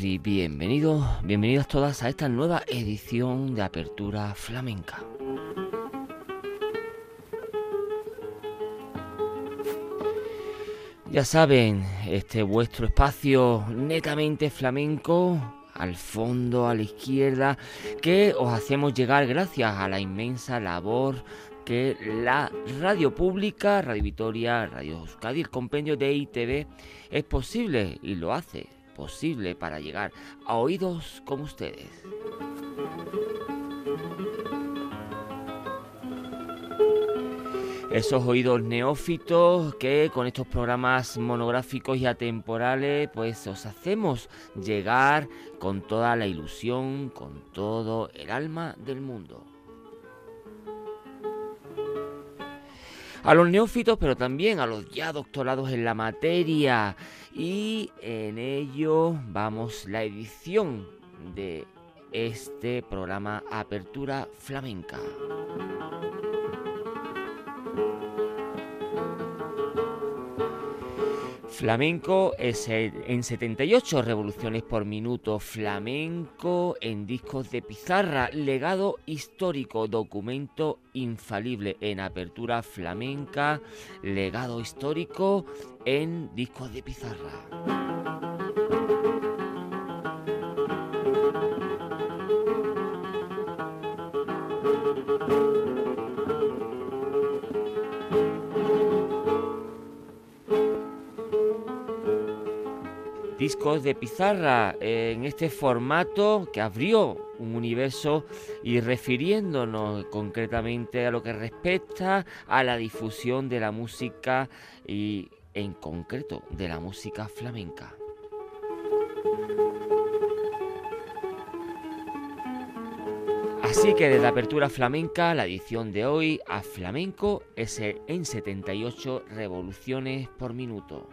Etorri, bienvenidos, bienvenidas todas a esta nueva edición de Apertura Flamenca. Ya saben, este vuestro espacio netamente flamenco, al fondo, a la izquierda, que os hacemos llegar gracias a la inmensa labor que la radio pública, Radio Vitoria, Radio Euskadi, el compendio de ITV es posible y lo hace posible para llegar a oídos como ustedes. Esos oídos neófitos que con estos programas monográficos y atemporales pues os hacemos llegar con toda la ilusión, con todo el alma del mundo. A los neófitos, pero también a los ya doctorados en la materia. Y en ello vamos la edición de este programa Apertura Flamenca. Flamenco es en 78 revoluciones por minuto, flamenco en discos de pizarra, legado histórico, documento infalible en apertura flamenca, legado histórico en discos de pizarra. Discos de pizarra en este formato que abrió un universo y refiriéndonos concretamente a lo que respecta a la difusión de la música y en concreto de la música flamenca. Así que desde Apertura Flamenca, la edición de hoy a flamenco es en 78 revoluciones por minuto.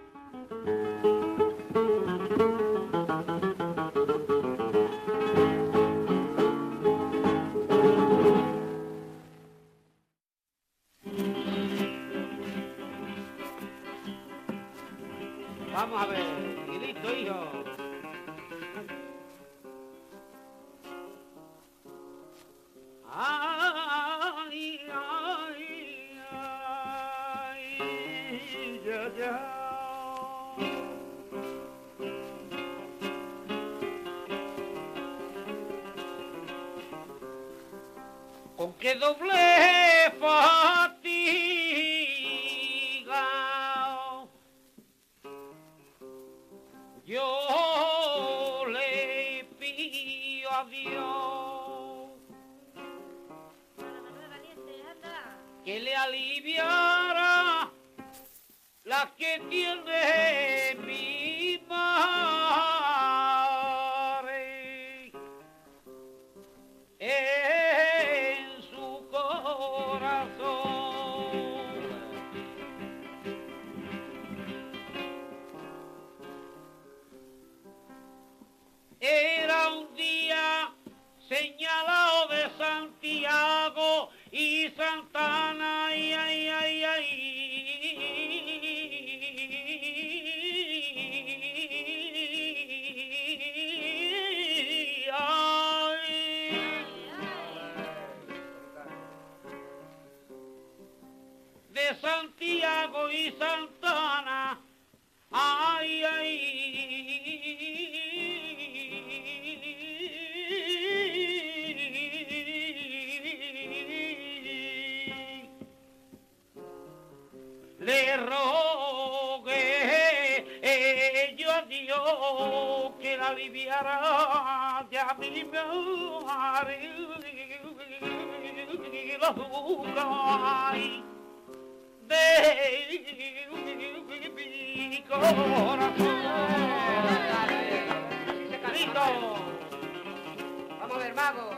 Vamos a ver, mago.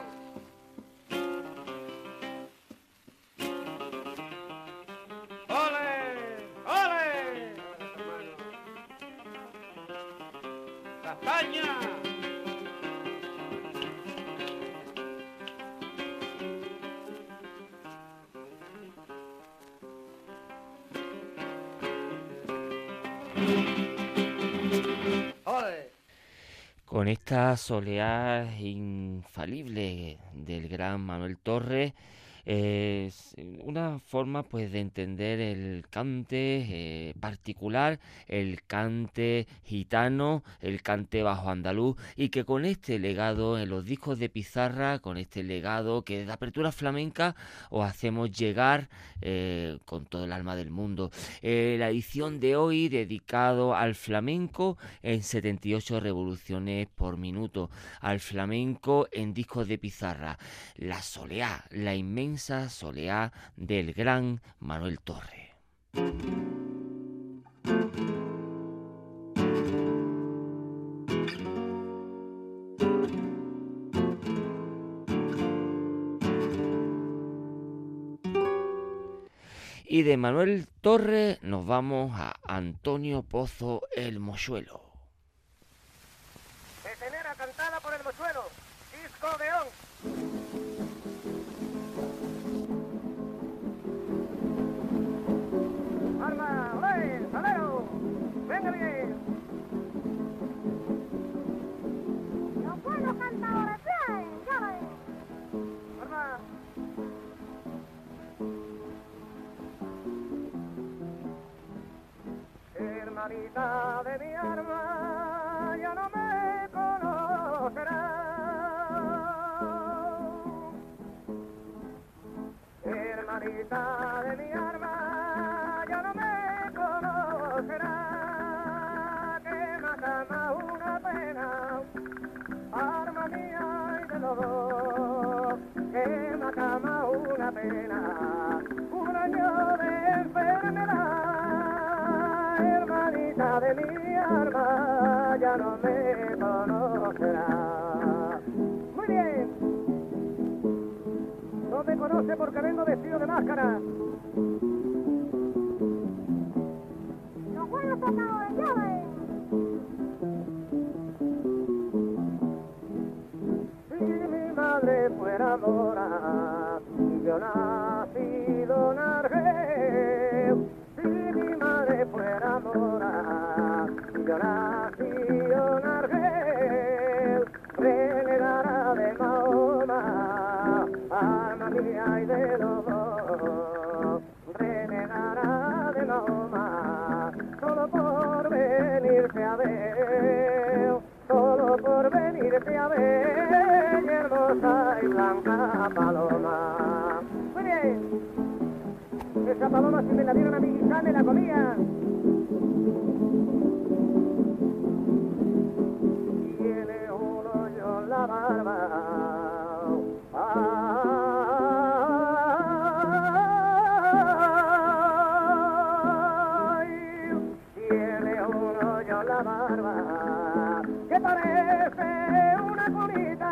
Esta soleá infalible del gran Manuel Torres, es una forma pues de entender el cante eh, particular, el cante gitano, el cante bajo andaluz y que con este legado en los discos de pizarra, con este legado que de apertura flamenca os hacemos llegar eh, con todo el alma del mundo. Eh, la edición de hoy dedicado al flamenco en 78 revoluciones por minuto, al flamenco en discos de pizarra, la soleá, la inmensa soleá del gran Manuel Torre. Y de Manuel Torre nos vamos a Antonio Pozo el Mochuelo. Hermanita de mi arma, ya no me conocerá. Hermanita de máscara. Si mi madre fuera mora, yo nacido en Argel. Si mi madre fuera mora, yo nacido en Argel. De Mahoma, arma mía y de los me la dieron a mi hija me la comía. Tiene un hoyo en la barba. Ay, tiene un hoyo en la barba que parece una cunita.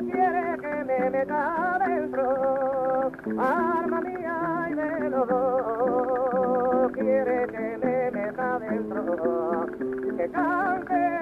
Quiere que me meta dentro, arma mía dos. Quiere que me meta dentro, que cante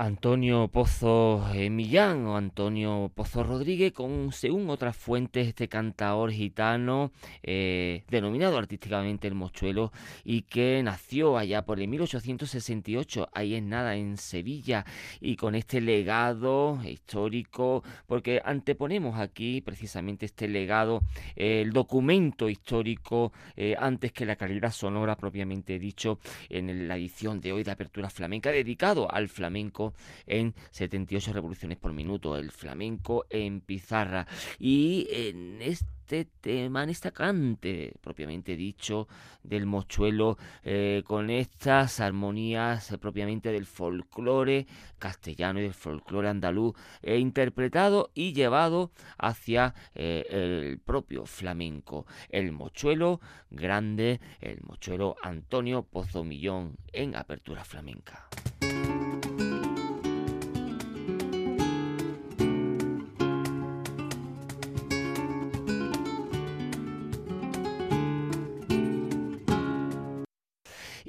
Antonio Pozo eh, Millán o Antonio Pozo Rodríguez, con según otras fuentes este cantador gitano eh, denominado artísticamente el Mochuelo y que nació allá por el 1868, ahí es nada, en Sevilla, y con este legado histórico, porque anteponemos aquí precisamente este legado, el documento histórico, eh, antes que la calidad sonora propiamente dicho, en la edición de hoy de Apertura Flamenca, dedicado al flamenco en 78 revoluciones por minuto, el flamenco en pizarra. Y en este tema, en esta cante, propiamente dicho, del mochuelo, eh, con estas armonías eh, propiamente del folclore castellano y del folclore andaluz, e interpretado y llevado hacia eh, el propio flamenco. El mochuelo grande, el mochuelo Antonio Pozomillón en apertura flamenca.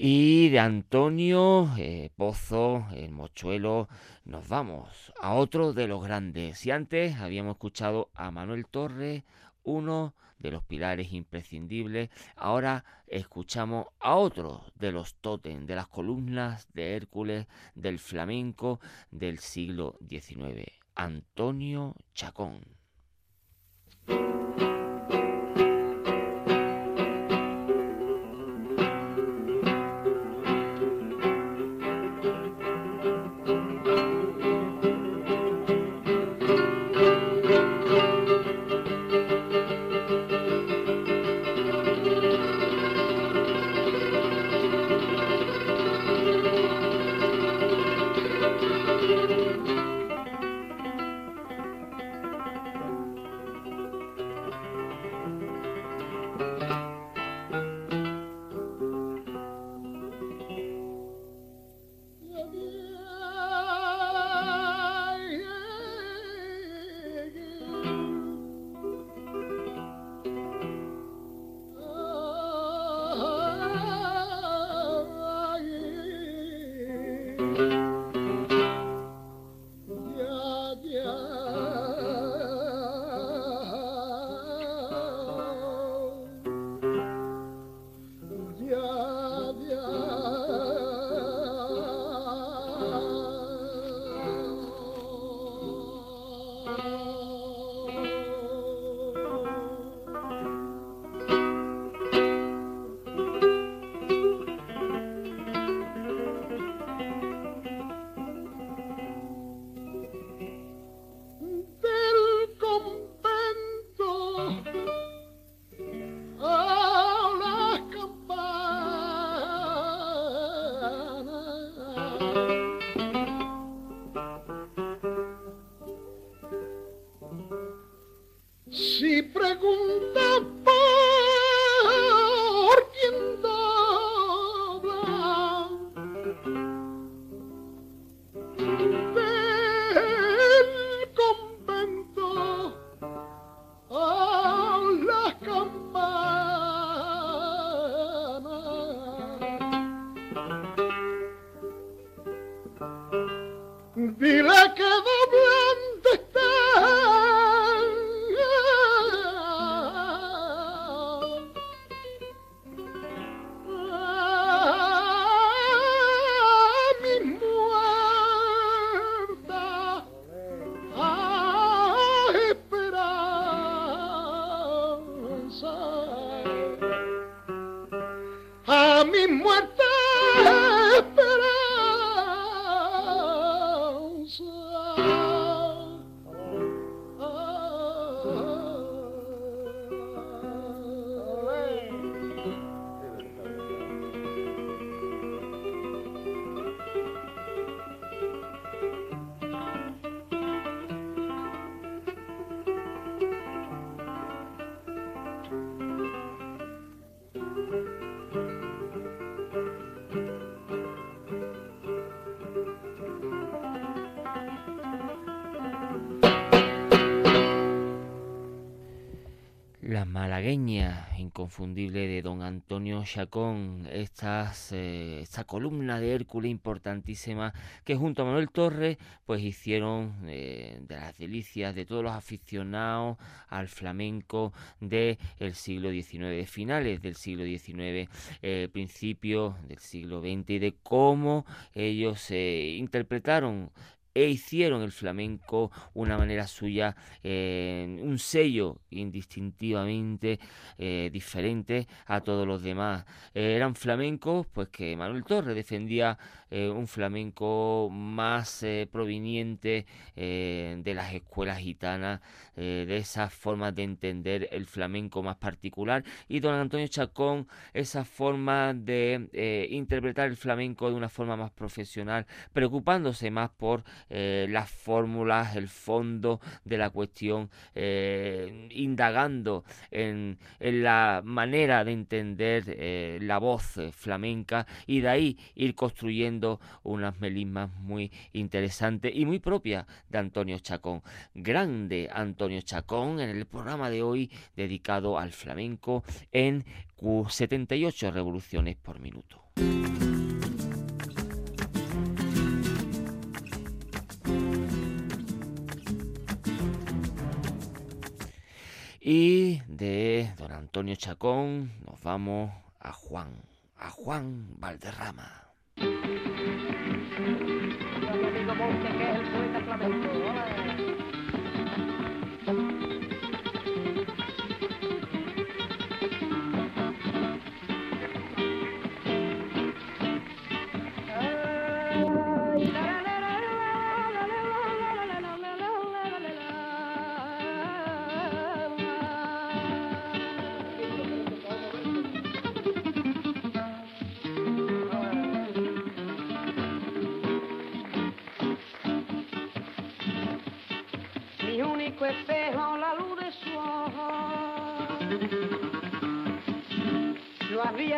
Y de Antonio eh, Pozo, el mochuelo, nos vamos a otro de los grandes. Si antes habíamos escuchado a Manuel Torres, uno de los pilares imprescindibles, ahora escuchamos a otro de los tótem, de las columnas de Hércules, del flamenco del siglo XIX, Antonio Chacón. Inconfundible de don Antonio Chacón, estas, eh, esta columna de Hércules importantísima que junto a Manuel Torres pues hicieron eh, de las delicias de todos los aficionados al flamenco del siglo XIX, finales del siglo XIX, eh, principios del siglo XX y de cómo ellos interpretaron e hicieron el flamenco una manera suya, eh, un sello indistintivamente eh, diferente a todos los demás. Eh, eran flamencos, pues que Manuel Torres defendía un flamenco más proveniente de las escuelas gitanas, de esas formas de entender el flamenco más particular, y don Antonio Chacón, esa forma de interpretar el flamenco de una forma más profesional, preocupándose más por eh, las fórmulas, el fondo de la cuestión, eh, indagando en, la manera de entender eh, la voz flamenca y de ahí ir construyendo unas melismas muy interesantes y muy propias de Antonio Chacón. Grande Antonio Chacón en el programa de hoy dedicado al flamenco en 78 revoluciones por minuto. Y de don Antonio Chacón nos vamos a Juan, a Juan Valderrama. Espejo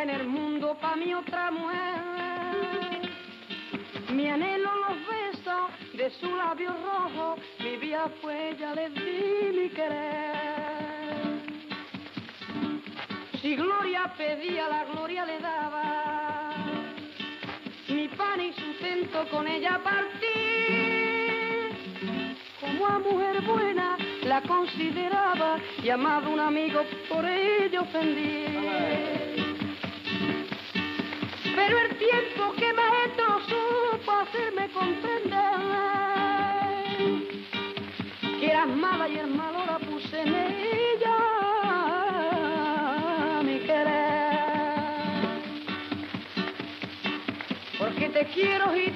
en el mundo pa' mi otra mujer. Mi anhelo los besos de su labio rojo, mi vida fue ella, le di mi querer. Si gloria pedía, la gloria le daba. Mi pan y sustento con ella partí como a mujer buena la consideraba y amado un amigo por ello ofendí. Pero el tiempo que maestro supo hacerme comprender que era mala y el malo la puse en ella mi querer. Porque te quiero gitana,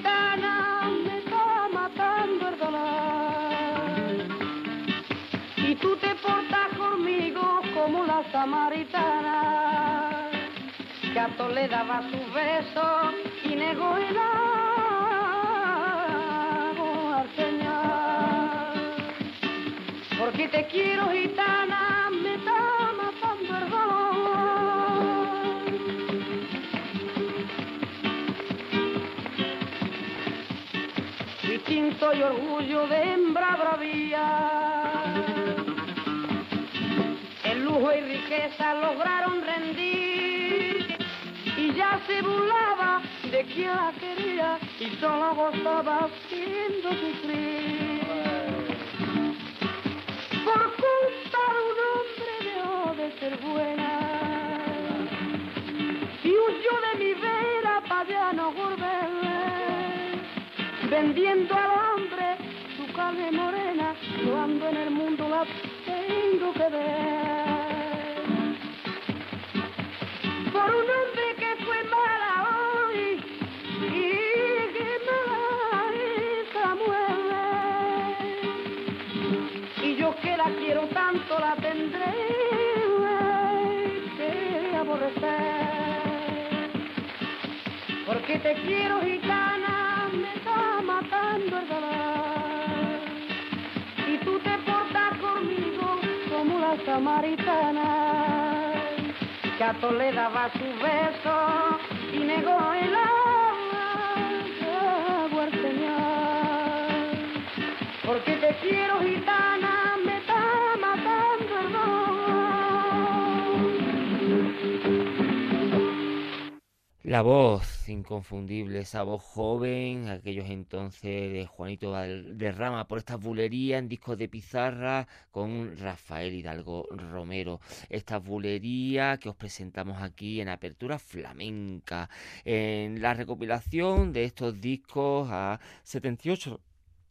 le daba su beso y negó el agua al Señor. Porque te quiero gitana, me está matando el dolor. Distinto y orgullo de hembra bravía lujo y riqueza lograron se burlaba de quien la quería y solo gozaba haciendo sufrir. Por culpa un hombre dejó de ser buena y huyó de mi vera para no volver, vendiendo al hombre su carne morena, cuando en el mundo la tengo que ver. por un hombre quiero tanto la tendré que aborrecer. Porque te quiero gitana, me está matando el dolor. Y tú te portas conmigo como la samaritana que a le daba su beso y negó el agua La voz inconfundible, esa voz joven, aquellos entonces de Juanito Valderrama por estas bulerías en discos de pizarra con Rafael Hidalgo Romero. Estas bulerías que os presentamos aquí en Apertura Flamenca, en la recopilación de estos discos a 78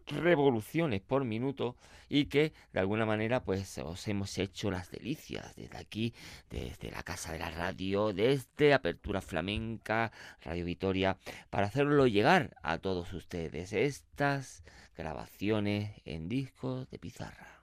revoluciones por minuto y que de alguna manera pues os hemos hecho las delicias desde aquí, desde la casa de la radio, desde Apertura Flamenca, Radio Vitoria, para hacerlo llegar a todos ustedes estas grabaciones en discos de pizarra.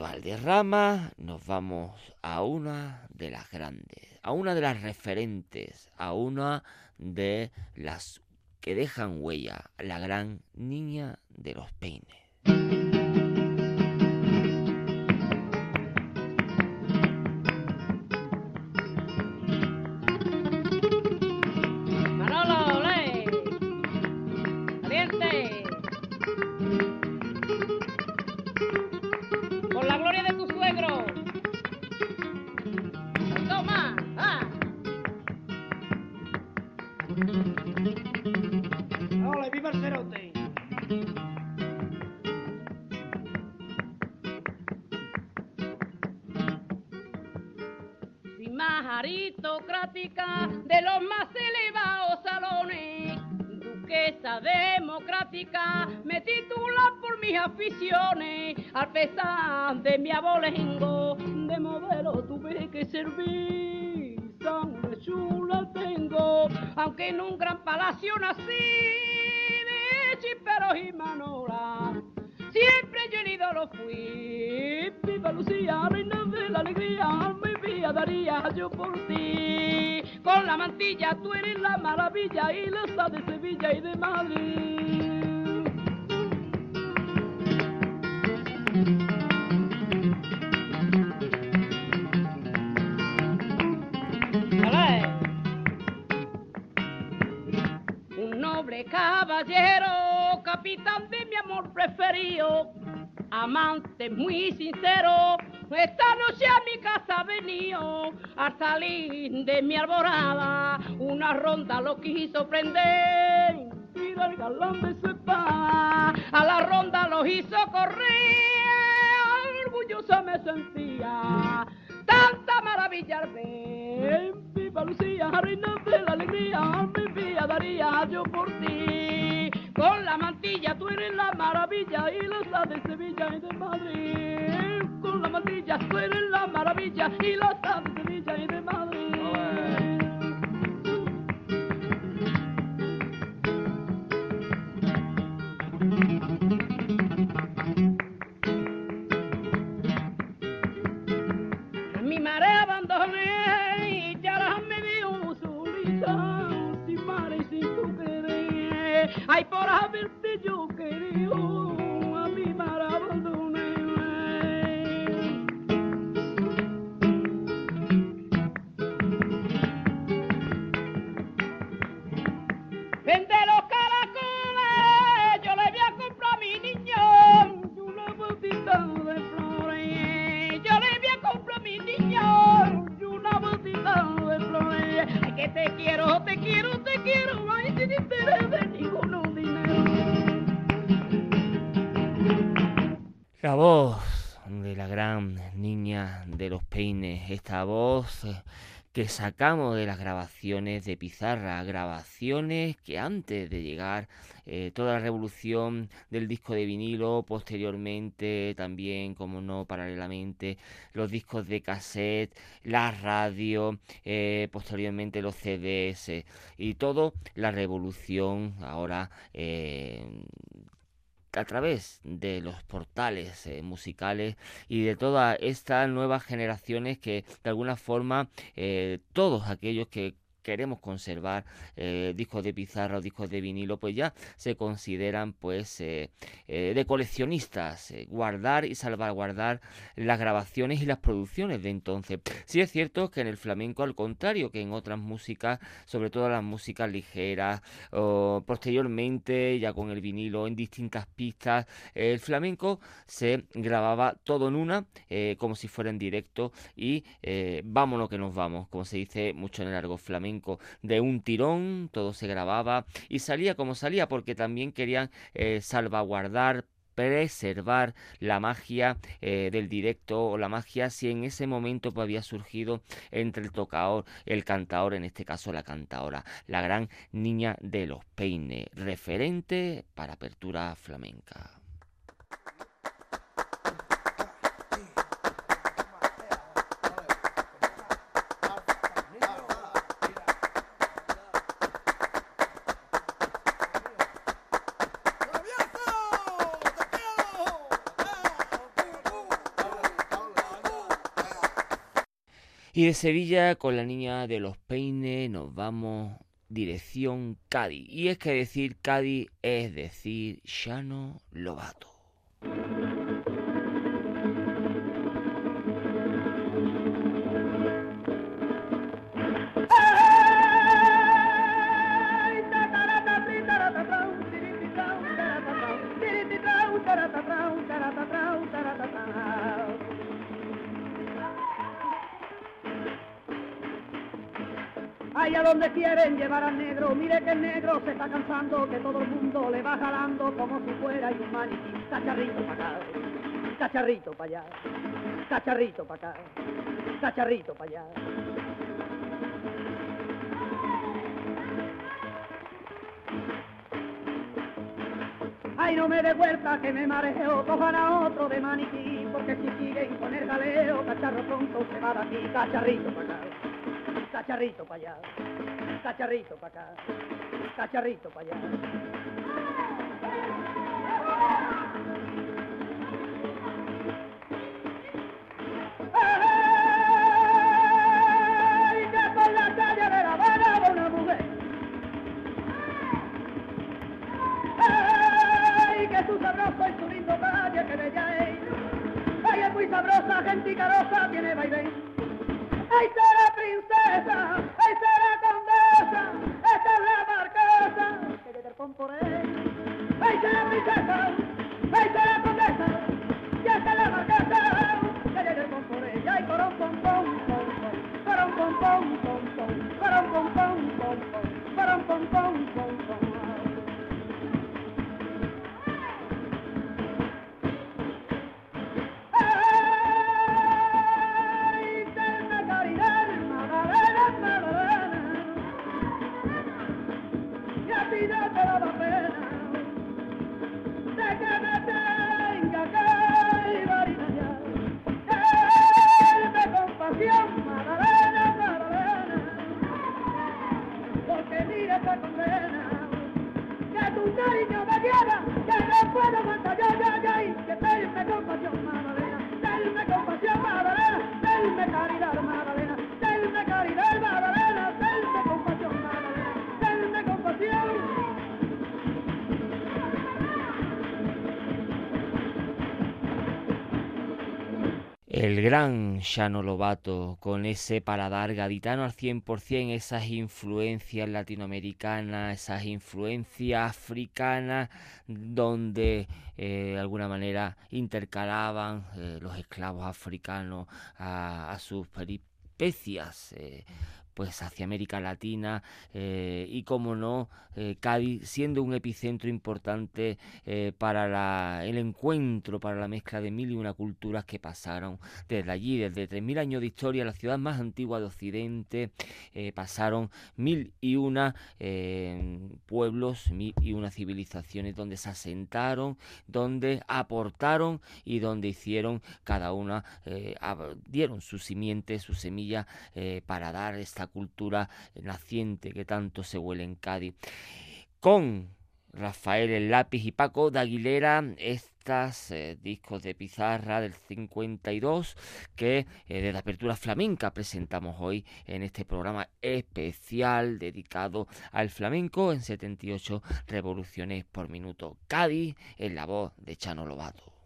De Valderrama nos vamos a una de las grandes, a una de las referentes, a una de las que dejan huella, la gran niña de los peines. Amante muy sincero, esta noche a mi casa venido, al salir de mi alborada, una ronda lo quiso prender. Tira el galán de su espada, a la ronda lo hizo correr, orgullosa me sentía, tanta maravilla al ver. Viva Lucía, reina de la alegría, mi vida daría yo por ti. Con la mantilla tú eres la maravilla y la de Sevilla y de Madrid con la mantilla, tú eres la maravilla y la de Sevilla y de Madrid. Ay, por haberte La voz de la gran niña de los peines, esta voz que sacamos de las grabaciones de pizarra, grabaciones que antes de llegar eh, toda la revolución del disco de vinilo, posteriormente también, como no, paralelamente, los discos de cassette, la radio, eh, posteriormente los CDs eh, y todo la revolución ahora a través de los portales eh, musicales y de todas estas nuevas generaciones que de alguna forma eh, todos aquellos que queremos conservar eh, discos de pizarra o discos de vinilo, pues ya se consideran pues eh, eh, de coleccionistas, guardar y salvaguardar las grabaciones y las producciones de entonces. Sí es cierto que en el flamenco, al contrario que en otras músicas, sobre todo las músicas ligeras, o posteriormente ya con el vinilo en distintas pistas, el flamenco se grababa todo en una, como si fuera en directo y vámonos que nos vamos, como se dice mucho en el largo flamenco de un tirón, todo se grababa y salía como salía porque también querían eh, salvaguardar preservar la magia eh, del directo o la magia si en ese momento pues, había surgido entre el tocador, el cantador, en este caso la cantadora, la gran niña de los peines, referente para apertura flamenca. Y de Sevilla con la niña de los peines nos vamos dirección Cádiz. Y es que decir Cádiz es decir Llano Lobato. Donde quieren llevar al negro, mire que el negro se está cansando, que todo el mundo le va jalando como si fuera un maniquí. Cacharrito para acá, cacharrito para allá, cacharrito para acá, cacharrito para allá. Ay, no me dé vuelta que me mareo, cojan a otro de maniquí, porque si siguen con el galeo, cacharro pronto se va de aquí, cacharrito para acá, cacharrito para allá cacharrito para acá, cacharrito para allá. ¡Ay, que por la calle de La Habana de una mujer! ¡Ay, que su sabroso y su lindo calle que bella es! ¡Ay, es muy sabrosa, gente carosa, tiene vaivén! ¡Ay, será princesa! ¡Ay, será esta es la marquesa que el pomporé, ¡ay, se la princesa! ¡ay, se la Lobato, con ese paladar gaditano al 100%, esas influencias latinoamericanas, esas influencias africanas, donde eh, de alguna manera intercalaban eh, los esclavos africanos a, sus peripecias. Eh, pues hacia América Latina eh, y como no eh, Cádiz siendo un epicentro importante eh, para el encuentro para la mezcla de mil y una culturas que pasaron desde allí desde tres mil años de historia la ciudad más antigua de Occidente pasaron mil y una pueblos y una civilizaciones donde se asentaron donde aportaron y donde hicieron cada una dieron su simiente su semilla para dar esta cultura naciente que tanto se huele en Cádiz. Con Rafael el Lápiz y Paco de Aguilera, poetas, eh, discos de pizarra del 52 que eh, de la apertura flamenca presentamos hoy en este programa especial dedicado al flamenco en 78 revoluciones por minuto. Cádiz en la voz de Chano Lobato.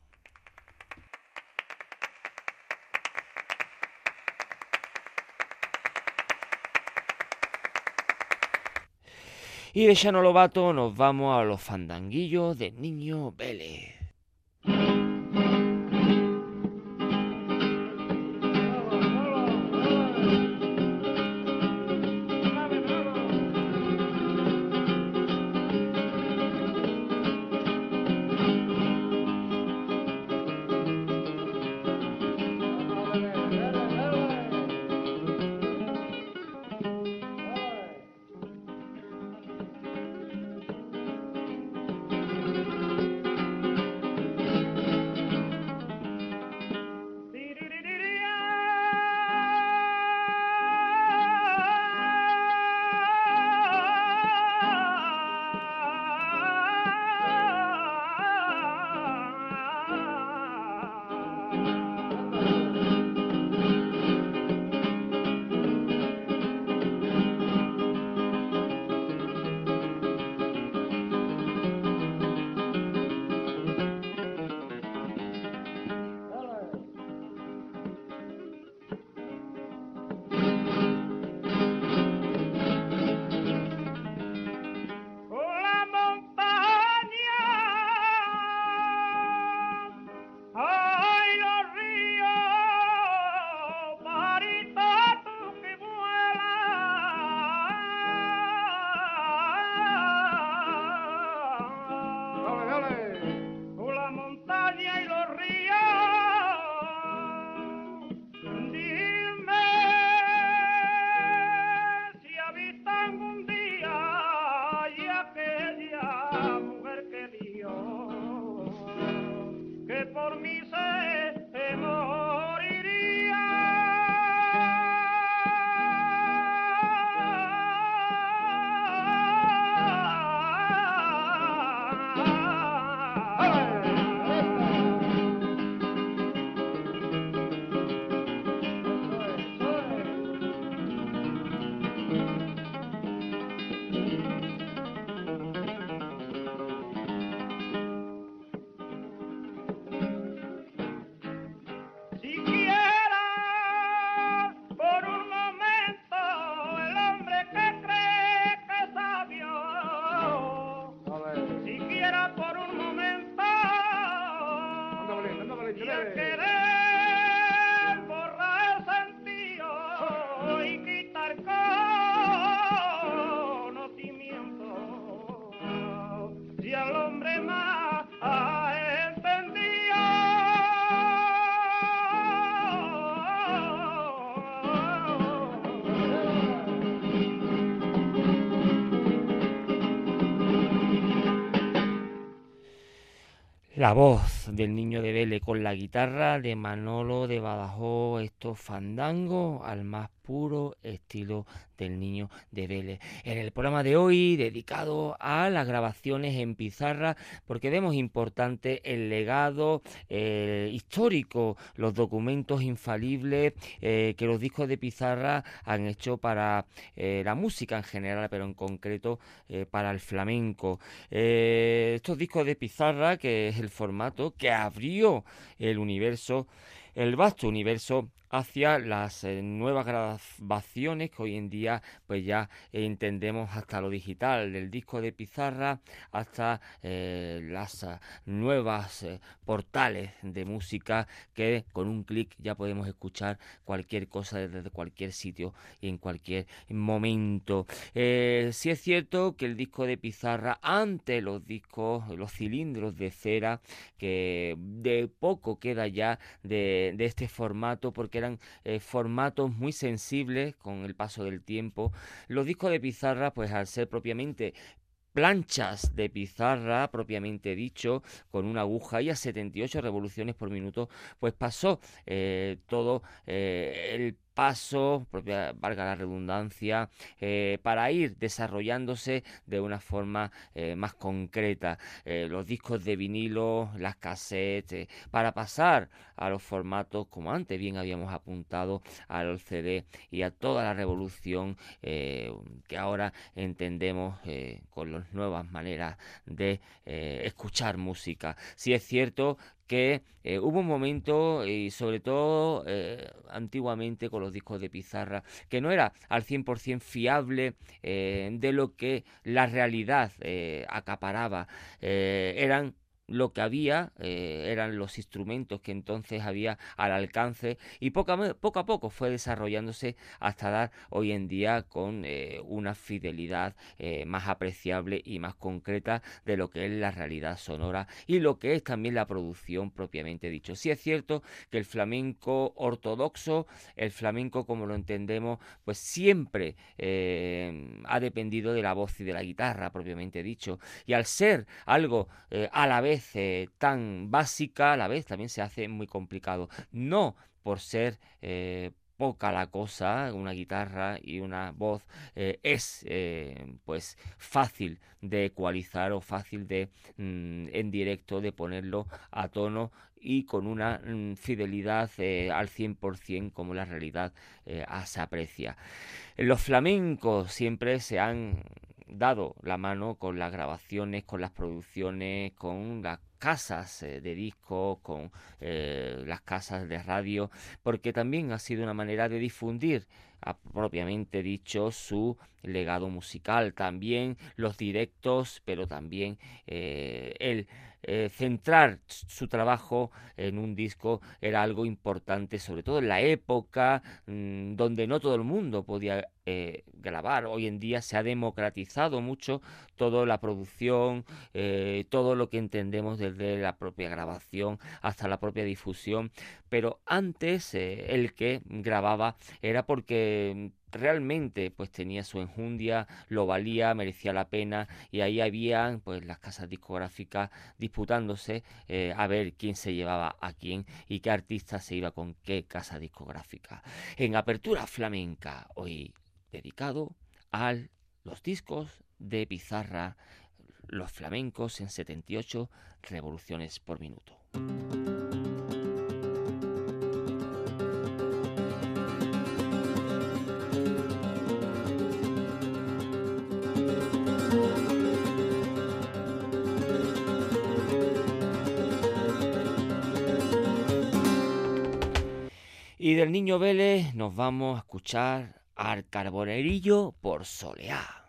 Y de Chano Lobato nos vamos a los fandanguillos del niño Vélez. La voz del niño de Vélez con la guitarra de Manolo de Badajoz, estos fandangos al más puro estilo del niño de Vélez. En el programa de hoy dedicado a las grabaciones en pizarra porque vemos importante el legado eh, histórico, los documentos infalibles eh, que los discos de pizarra han hecho para eh, la música en general, pero en concreto para el flamenco. estos discos de pizarra, que es el formato que abrió el universo, el vasto universo hacia las eh, nuevas grabaciones que hoy en día pues ya entendemos hasta lo digital, del disco de pizarra hasta eh, las eh, nuevas portales de música que con un clic ya podemos escuchar cualquier cosa desde cualquier sitio y en cualquier momento. sí es cierto que el disco de pizarra ante los discos, los cilindros de cera, que de poco queda ya de, de este formato porque eran eh, formatos muy sensibles con el paso del tiempo. Los discos de pizarra, pues al ser propiamente planchas de pizarra propiamente dicho, con una aguja y a 78 revoluciones por minuto, pues pasó eh, todo eh, el paso, propia, valga la redundancia, eh, para ir desarrollándose de una forma eh, más concreta. Eh, los discos de vinilo, las cassettes, para pasar a los formatos, como antes bien habíamos apuntado, al CD y a toda la revolución que ahora entendemos con las nuevas maneras de escuchar música. Si es cierto que eh, hubo un momento, y sobre todo eh, antiguamente con los discos de pizarra, que no era al 100% fiable eh, de lo que la realidad acaparaba. eran lo que había eh, eran los instrumentos que entonces había al alcance y poco a, poco, a poco fue desarrollándose hasta dar hoy en día con eh, una fidelidad eh, más apreciable y más concreta de lo que es la realidad sonora y lo que es también la producción propiamente dicho. Sí es cierto que el flamenco ortodoxo, el flamenco como lo entendemos, pues siempre ha dependido de la voz y de la guitarra propiamente dicho y al ser algo a la vez eh, tan básica, a la vez también se hace muy complicado. No por ser eh, poca la cosa, una guitarra y una voz eh, es pues fácil de ecualizar o fácil de mm, en directo de ponerlo a tono y con una mm, fidelidad al 100% como la realidad se aprecia. Los flamencos siempre se han dado la mano con las grabaciones, con las producciones, con las casas eh, de discos, con eh, las casas de radio, porque también ha sido una manera de difundir propiamente dicho su legado musical, también los directos, pero también eh, el centrar su trabajo en un disco era algo importante, sobre todo en la época mm, donde no todo el mundo podía eh, grabar. Hoy en día se ha democratizado mucho toda la producción, eh, todo lo que entendemos desde la propia grabación hasta la propia difusión. Pero antes eh, el que grababa era porque realmente pues tenía su enjundia, lo valía, merecía la pena y ahí había pues las casas discográficas disputándose a ver quién se llevaba a quién y qué artista se iba con qué casa discográfica. En Apertura Flamenca hoy dedicado a los discos de pizarra, los flamencos en 78 revoluciones por minuto. Y del niño Vélez nos vamos a escuchar al carbonerillo por soleá.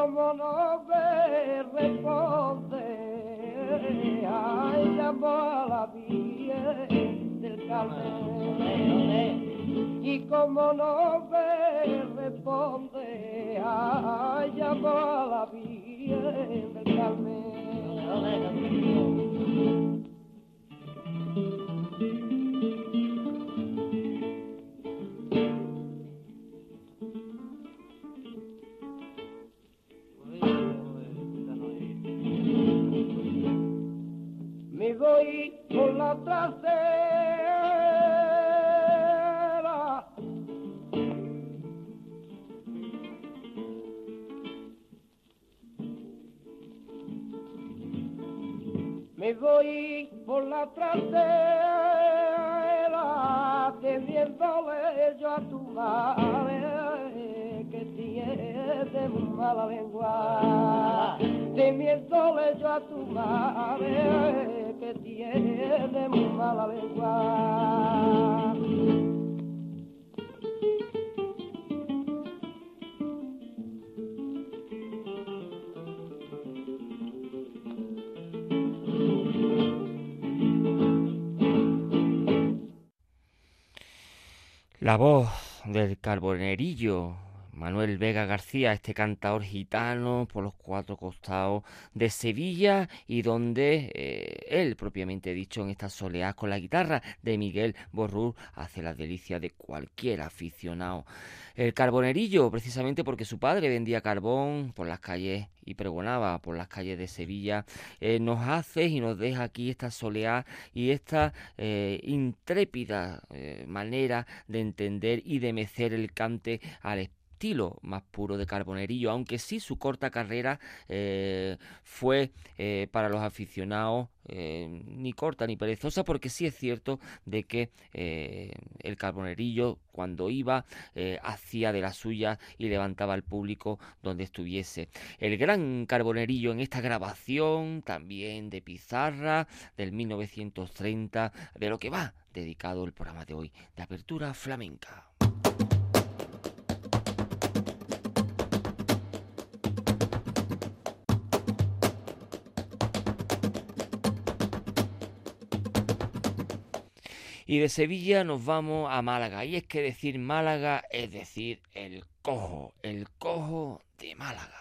como no ve responde, ay, llamó a la vía del Carmen. Y como no ve responde, ay, llamó a la vía del Carmen. La trasera. Me voy por la trasera, teniéndole yo a tu madre que tiene muy mala lengua. Temiéndole yo a tu madre tiene muy mala. La voz del carbonerillo, Manuel Vega García, este cantador gitano por los cuatro costados de Sevilla y donde eh, él, propiamente dicho, en esta soleá con la guitarra de Miguel Borrú, hace la delicia de cualquier aficionado. El carbonerillo, precisamente porque su padre vendía carbón por las calles y pregonaba por las calles de Sevilla, eh, nos hace y nos deja aquí esta soleá y esta eh, intrépida manera de entender y de mecer el cante al estilo más puro de Carbonerillo, aunque sí su corta carrera eh, fue eh, para los aficionados eh, ni corta ni perezosa, porque sí es cierto de que el Carbonerillo cuando iba hacía de la suya y levantaba al público donde estuviese. El gran Carbonerillo en esta grabación también de Pizarra del 1930, de lo que va dedicado el programa de hoy de apertura flamenca. Y de Sevilla nos vamos a Málaga. Y es que decir Málaga es decir el cojo, el cojo de Málaga.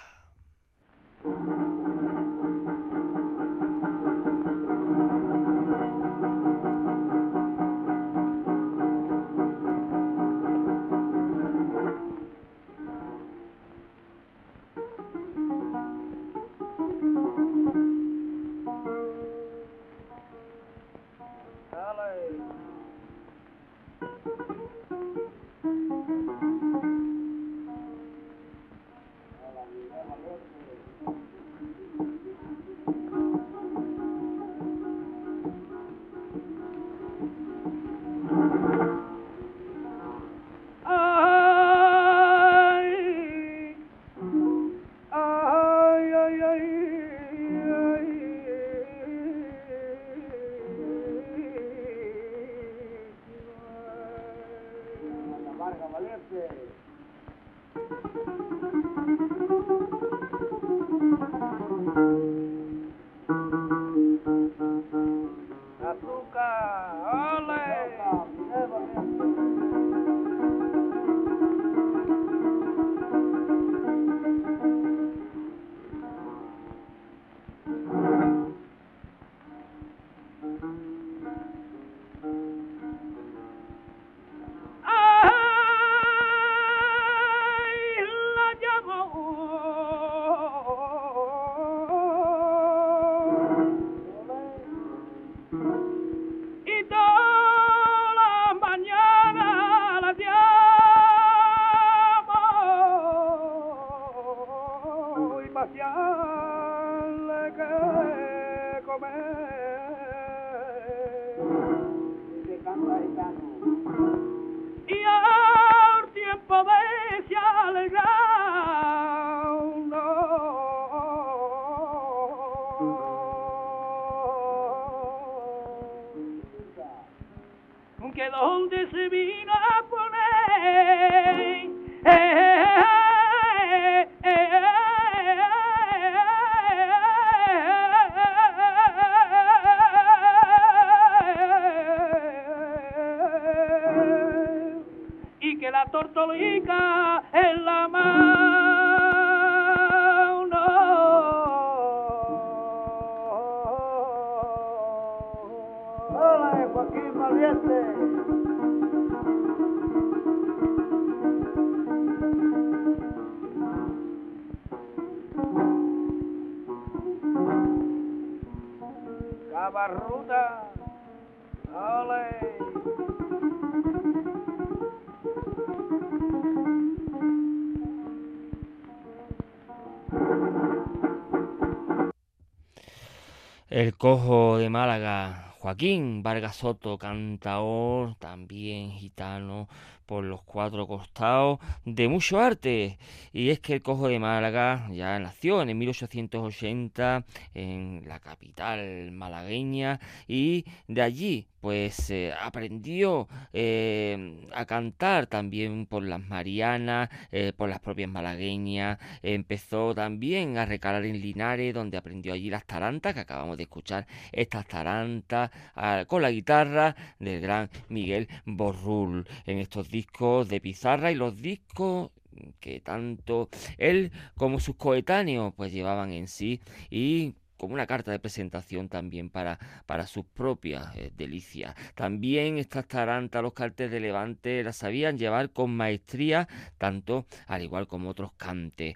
Cojo de Málaga, Joaquín Vargas Soto, cantaor, también gitano, por los cuatro costados de mucho arte. Y es que el Cojo de Málaga ya nació en 1880 en la capital malagueña y de allí pues aprendió eh, a cantar también por las Marianas, eh, por las propias malagueñas, empezó también a recalar en Linares, donde aprendió allí las tarantas, que acabamos de escuchar, estas tarantas ah, con la guitarra del gran Miguel Borrul en estos discos de pizarra y los discos que tanto él como sus coetáneos pues llevaban en sí. Y como una carta de presentación también para, para sus propias eh, delicias. También estas tarantas, los cartes de Levante, las sabían llevar con maestría, tanto al igual como otros cantes.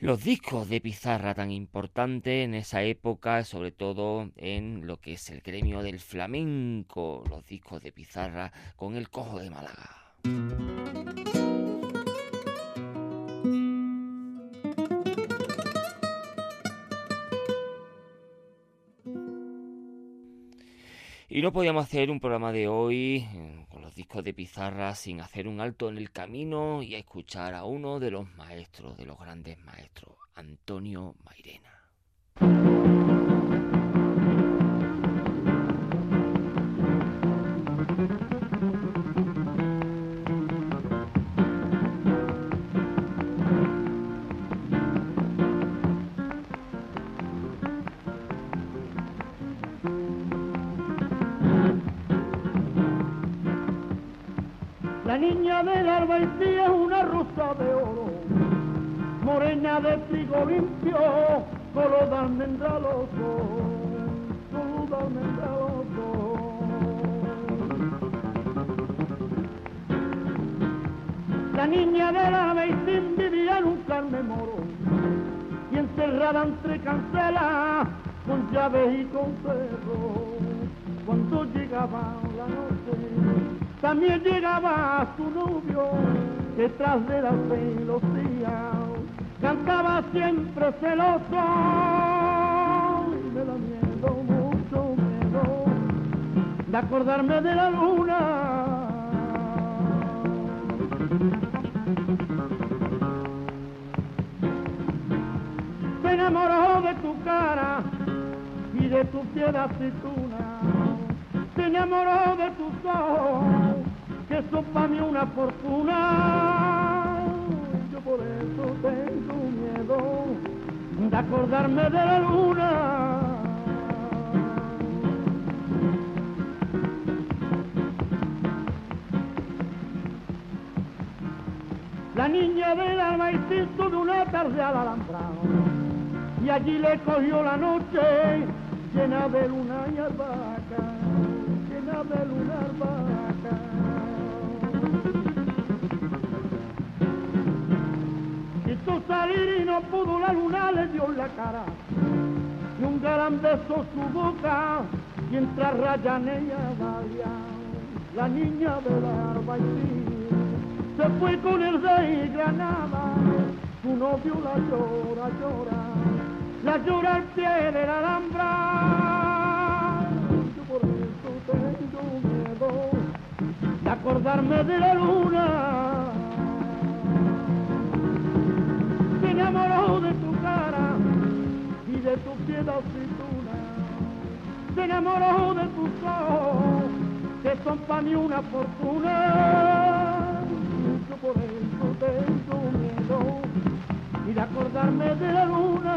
Los discos de pizarra tan importantes en esa época, sobre todo en lo que es el gremio del flamenco, los discos de pizarra con el cojo de Málaga. Y no podíamos hacer un programa de hoy eh, con los discos de pizarra sin hacer un alto en el camino y escuchar a uno de los maestros, de los grandes maestros, Antonio Mairena. De trigo limpio, color de almendraloso, color de almendraloso. La niña del Albaicí vivía en un carne moro, y encerrada entre cancelas, con llaves y con cerro, cuando llegaba la noche también llegaba su novio, detrás de la celosía, cantaba siempre celoso, me da miedo, mucho miedo, de acordarme de la luna. Se enamoró de tu cara y de tu piel aceituna se enamoró de tus ojos, que son para mí una fortuna. Por eso tengo miedo de acordarme de la luna. La niña del alma hizo de una tarde al alambrado y allí le cogió la noche llena de luna y albahaca llena de luna albahaca. Salir y no pudo, la luna le dio la cara. Y un gran beso su boca, mientras rayan ella Dalia, la niña de la Arbaicín. Se fue con el rey Granada, su novio la llora, llora, la llora al pie de la. Yo por eso tengo miedo de acordarme de la luna. Enamoró de tu cara y de tu piel aceituna. Se enamoró de tus ojos, que son para mí una fortuna. Yo por eso tengo miedo y de acordarme de la luna.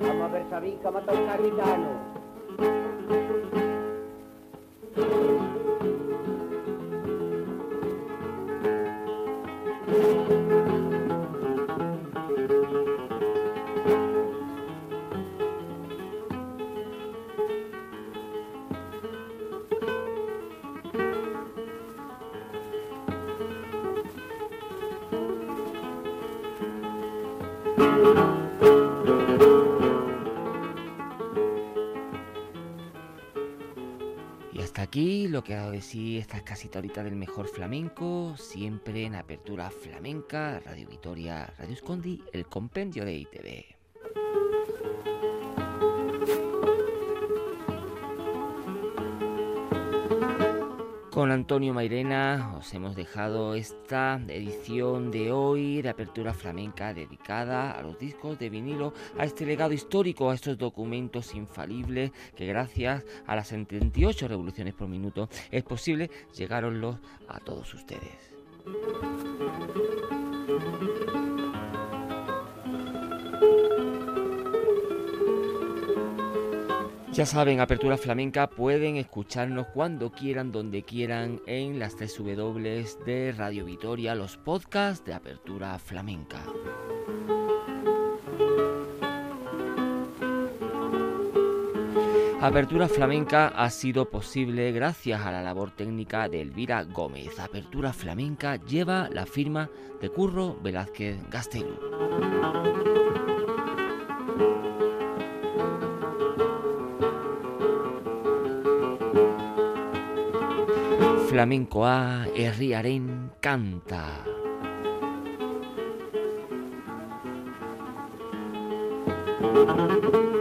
Vamos a ver, Sabín, mata un que ha dado de sí esta casita ahorita del mejor flamenco, siempre en apertura flamenca, Radio Vitoria, Radio Escondi, el compendio de ITV. Con Antonio Mairena os hemos dejado esta edición de hoy de Apertura Flamenca dedicada a los discos de vinilo, a este legado histórico, a estos documentos infalibles que gracias a las 78 revoluciones por minuto es posible llegaroslos a todos ustedes. Ya saben, Apertura Flamenca pueden escucharnos cuando quieran, donde quieran, en las tres W de Radio Vitoria, los podcasts de Apertura Flamenca. Apertura Flamenca ha sido posible gracias a la labor técnica de Elvira Gómez. Apertura Flamenca lleva la firma de Curro Velázquez Gastelu. Flamenkoa herriaren kanta. Thank